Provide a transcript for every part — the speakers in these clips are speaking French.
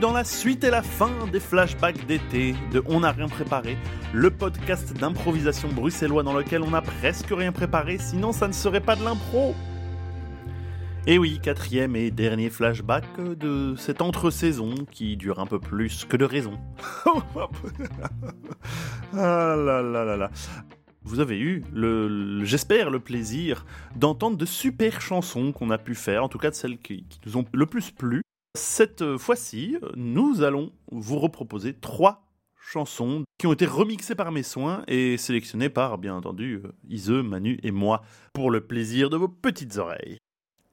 dans la suite et la fin des flashbacks d'été de On n'a rien préparé, le podcast d'improvisation bruxellois dans lequel on n'a presque rien préparé, sinon ça ne serait pas de l'impro. Et oui, quatrième et dernier flashback de cette entre-saison qui dure un peu plus que de raison. ah là là là là. Vous avez eu, le, j'espère, le plaisir d'entendre de super chansons qu'on a pu faire, en tout cas de celles qui nous ont le plus plu. Cette fois-ci, nous allons vous reproposer trois chansons qui ont été remixées par mes soins et sélectionnées par, bien entendu, Ise, Manu et moi, pour le plaisir de vos petites oreilles.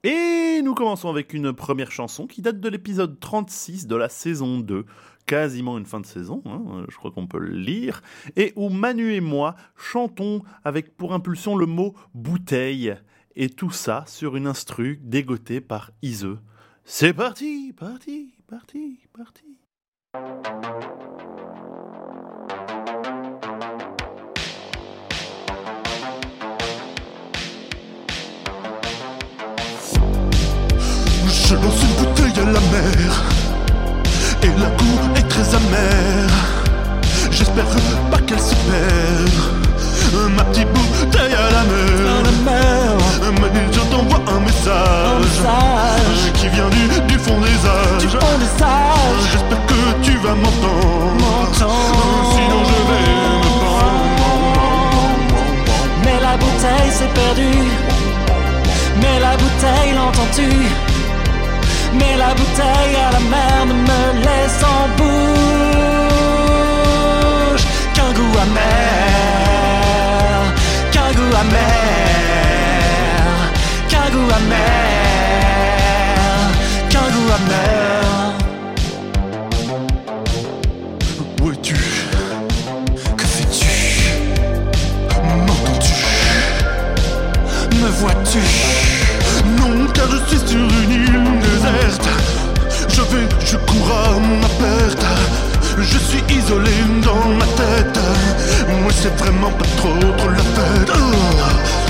Et nous commençons avec une première chanson qui date de l'épisode 36 de la saison 2, quasiment une fin de saison, hein, je crois qu'on peut le lire, et où Manu et moi chantons avec pour impulsion le mot bouteille, et tout ça sur une instru dégotée par Ise. C'est parti, parti, parti, parti. Je lance une bouteille à la mer Et la goût est très amère J'espère pas qu'elle se perd Ma petite bouteille je t'envoie un message, Qui vient du, du fond des âges. Du fond des âges. J'espère que tu vas m'entendre. Sinon je vais me pendre Mais la bouteille s'est perdue. Mais la bouteille l'entends-tu? Mais la bouteille à la mer ne me laisse en bouche. Qu'un goût amer. Qu'un goût amer Où es-tu? Que fais-tu? M'entends-tu? Me vois-tu? Non, car je suis sur une île déserte. Je vais, je cours à ma perte. Je suis isolé dans ma tête. Moi, c'est vraiment pas trop, trop la fête. Oh.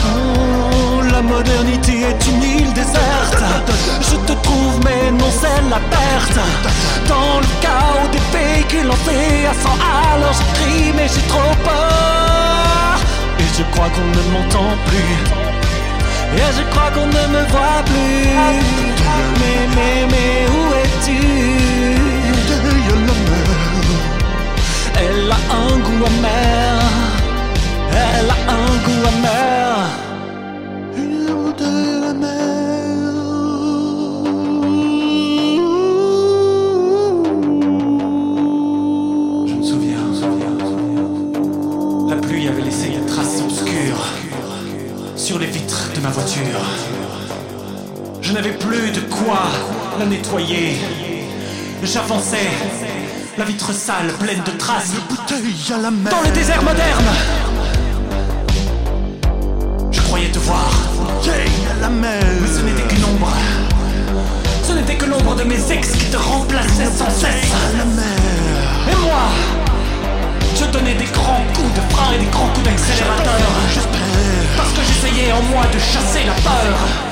Modernité est une île déserte. Je te trouve, mais non, c'est la perte. Dans le chaos des véhicules lancés à 100 à l'heure, je crie, mais j'ai trop peur. Et je crois qu'on ne m'entend plus. Et je crois qu'on ne me voit plus. Mais, mais, mais où es-tu? Elle a un goût amer. Elle a un goût amer. Nettoyer. J'avançais, la vitre sale, pleine de traces, Bouteille à la mer. dans le désert moderne. Je croyais te voir, Bouteille à la mer. mais ce n'était qu'une ombre. Ce n'était que l'ombre de mes ex qui te remplaçait sans cesse. À la mer. Et moi, je donnais des grands coups de frein et des grands coups d'accélérateur. Parce que j'essayais en moi de chasser la peur.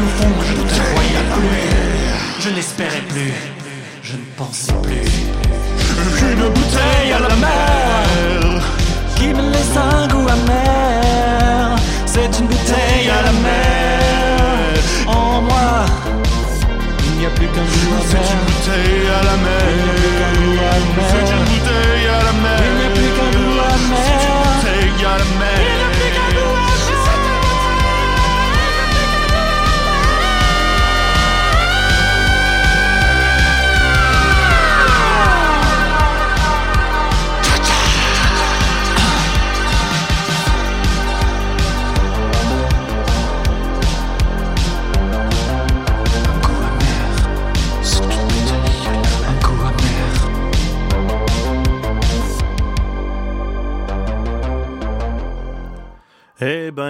Au fond, je ne te voyais plus. Je n'espérais plus. Je ne pensais plus. Une bouteille à la mer. Qui me laisse un goût amer.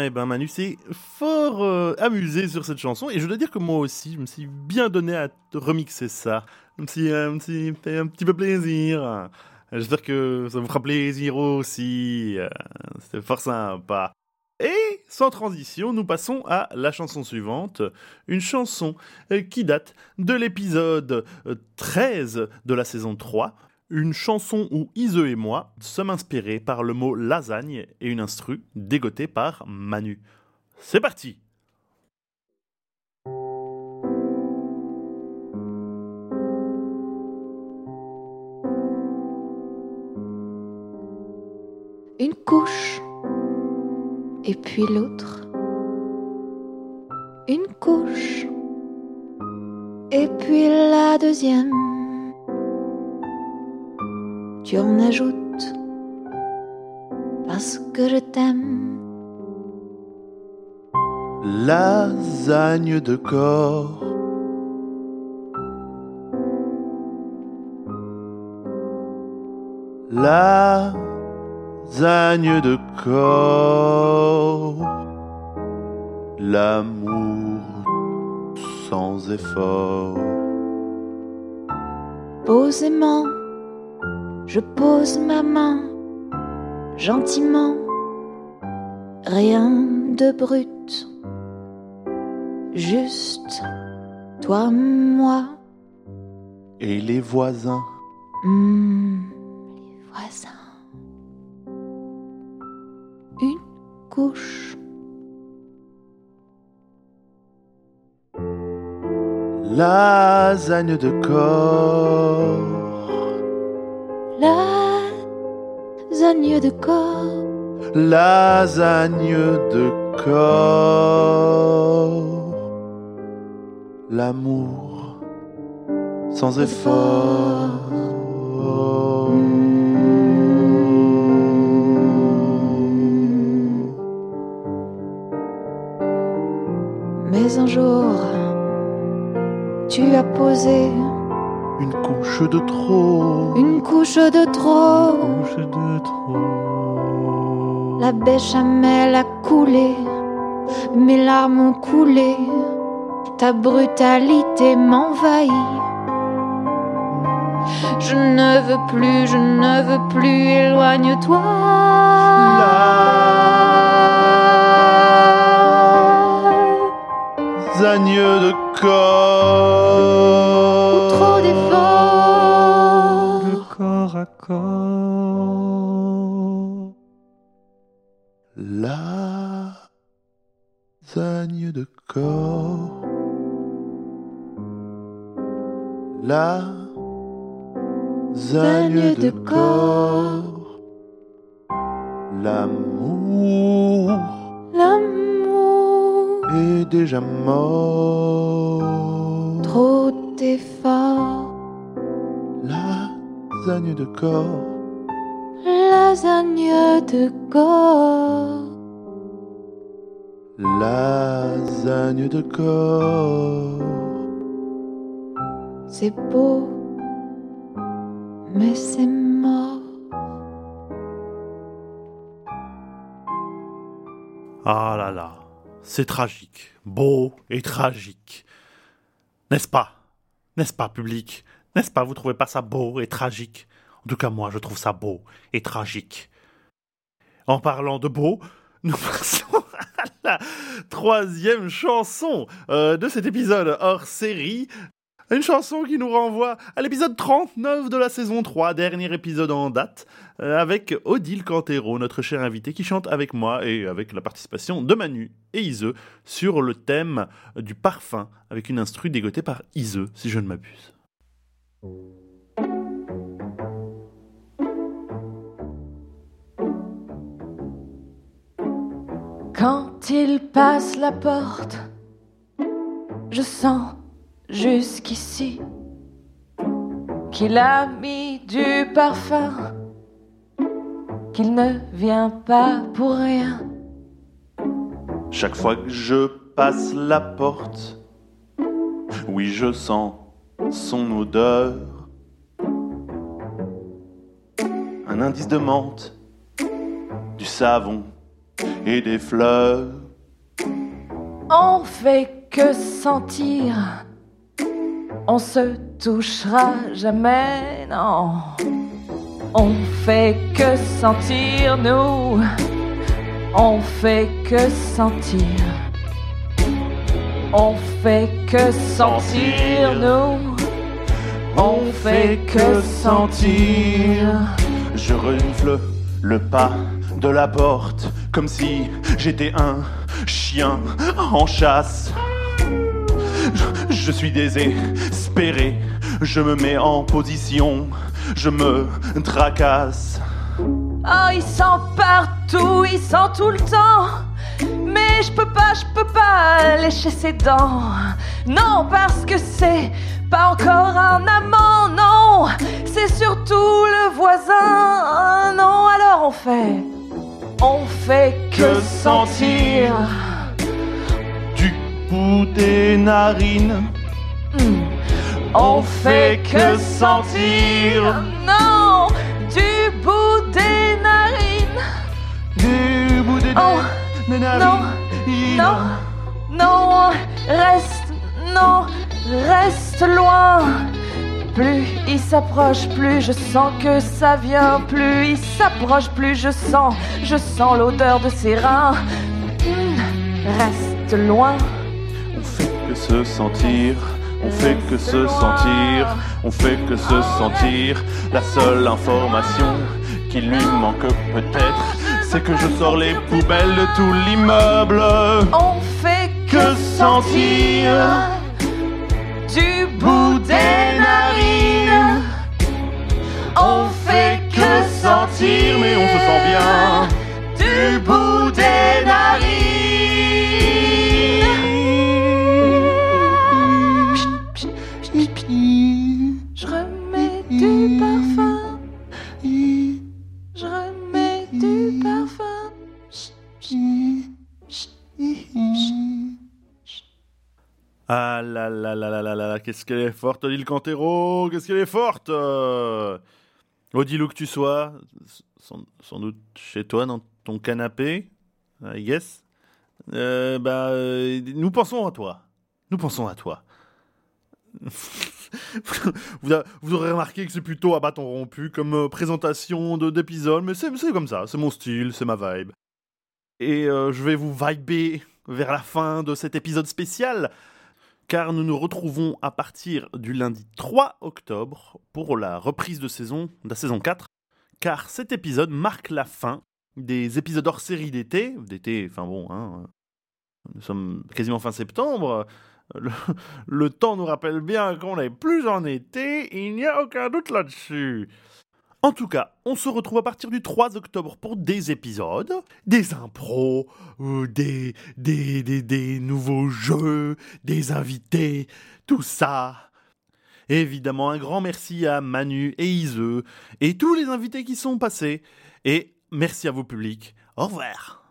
Eh ben, Manu s'est fort euh, amusé sur cette chanson et je dois dire que moi aussi, je me suis bien donné à remixer ça. Je me suis, euh, me fait un petit peu plaisir. J'espère que ça vous fera plaisir aussi. Euh, C'était fort sympa. Et sans transition, nous passons à la chanson suivante, une chanson euh, qui date de l'épisode euh, 13 de la saison 3, une chanson où Ise et moi sommes inspirés par le mot lasagne et une instru dégotée par Manu. C'est parti Une couche, et puis l'autre. Une couche, et puis la deuxième. Tu en ajoutes parce que je t'aime. Lasagne de corps. Lasagne de corps. L'amour sans effort. Posément, je pose ma main, gentiment, rien de brut, juste toi, moi, Et les voisins? hmm, les voisins. Une couche, Lasagne de corps. Lasagne de corps, Lasagne de corps. L'amour sans effort. mais un jour, tu as posé Une couche de trop. une couche de trop. couche de trop. La béchamel a coulé, mes larmes ont coulé, ta brutalité m'envahit. Je ne veux plus, je ne veux plus, éloigne-toi. Lasagne de corps. Corps à corps. Lasagne de corps. Lasagne de corps. L'amour L'amour, est déjà mort. trop d'efforts. Lasagne de corps. Lasagne de corps. Lasagne de corps. C'est beau, mais c'est mort. Ah là là, c'est tragique, beau et tragique. N'est-ce pas? N'est-ce pas, public? N'est-ce pas, vous trouvez pas ça beau et tragique? En tout cas, moi, je trouve ça beau et tragique. En parlant de beau, nous passons à la troisième chanson euh, de cet épisode hors série. Une chanson qui nous renvoie à l'épisode 39 de la saison 3, dernier épisode en date, euh, avec Odile Cantero, notre cher invité, qui chante avec moi et avec la participation de Manu et Ise sur le thème du parfum, avec une instru dégotée par Ise, si je ne m'abuse. Quand il passe la porte, je sens jusqu'ici qu'il a mis du parfum, qu'il ne vient pas pour rien. Chaque fois que je passe la porte, oui, je sens son odeur. Un indice de menthe, du savon et des fleurs. On fait que sentir, on se touchera jamais, non. On fait que sentir, nous, On fait que sentir. On fait que sentir, nous. On fait que sentir. Je renifle le pas de la porte comme si j'étais un chien en chasse. Je, je suis désespéré, je me mets en position, je me tracasse. Oh, il sent partout, il sent tout le temps. Mais je peux pas, je peux pas lécher ses dents. Non, parce que c'est pas encore un amant, non. C'est surtout le voisin. Non, alors on fait. On fait que, Que sentir. Du bout des narines, Hmm. On fait que sentir. Non, non. Non, non, reste, non, reste loin. Plus il s'approche, plus je sens que ça vient. Plus il s'approche, plus je sens, je sens l'odeur de ses reins. Hmm, Reste loin. On fait que se sentir, on fait que se sentir, on fait que se sentir. La seule information qui lui manque peut-être, c'est que je sors les poubelles de tout l'immeuble. On fait que, sentir du bout des narines. On fait que sentir, mais on se sent bien. du bout des narines. Qu'est-ce qu'elle est forte, Odile Cantero, qu'est-ce qu'elle est forte euh? Odile, où que tu sois, sans, doute chez toi, dans ton canapé, I guess, euh, bah, euh, nous pensons à toi. Nous pensons à toi. vous, aurez remarqué que c'est plutôt à bâton rompu comme euh, présentation de- d'épisode, mais c'est comme ça, c'est mon style, c'est ma vibe. Et euh, je vais vous viber vers la fin de cet épisode spécial car nous nous retrouvons à partir du lundi 3 octobre pour la reprise de saison, de la saison 4, car cet épisode marque la fin des épisodes hors série d'été, d'été, enfin bon, hein, nous sommes quasiment fin septembre, le, le temps nous rappelle bien qu'on n'est plus en été, il n'y a aucun doute là-dessus. En tout cas, on se retrouve à partir du 3 octobre pour des épisodes, des impros, euh, des, des, des, des nouveaux jeux, des invités, tout ça. Évidemment, un grand merci à Manu et Iseux et tous les invités qui sont passés. Et merci à vous public. Au revoir.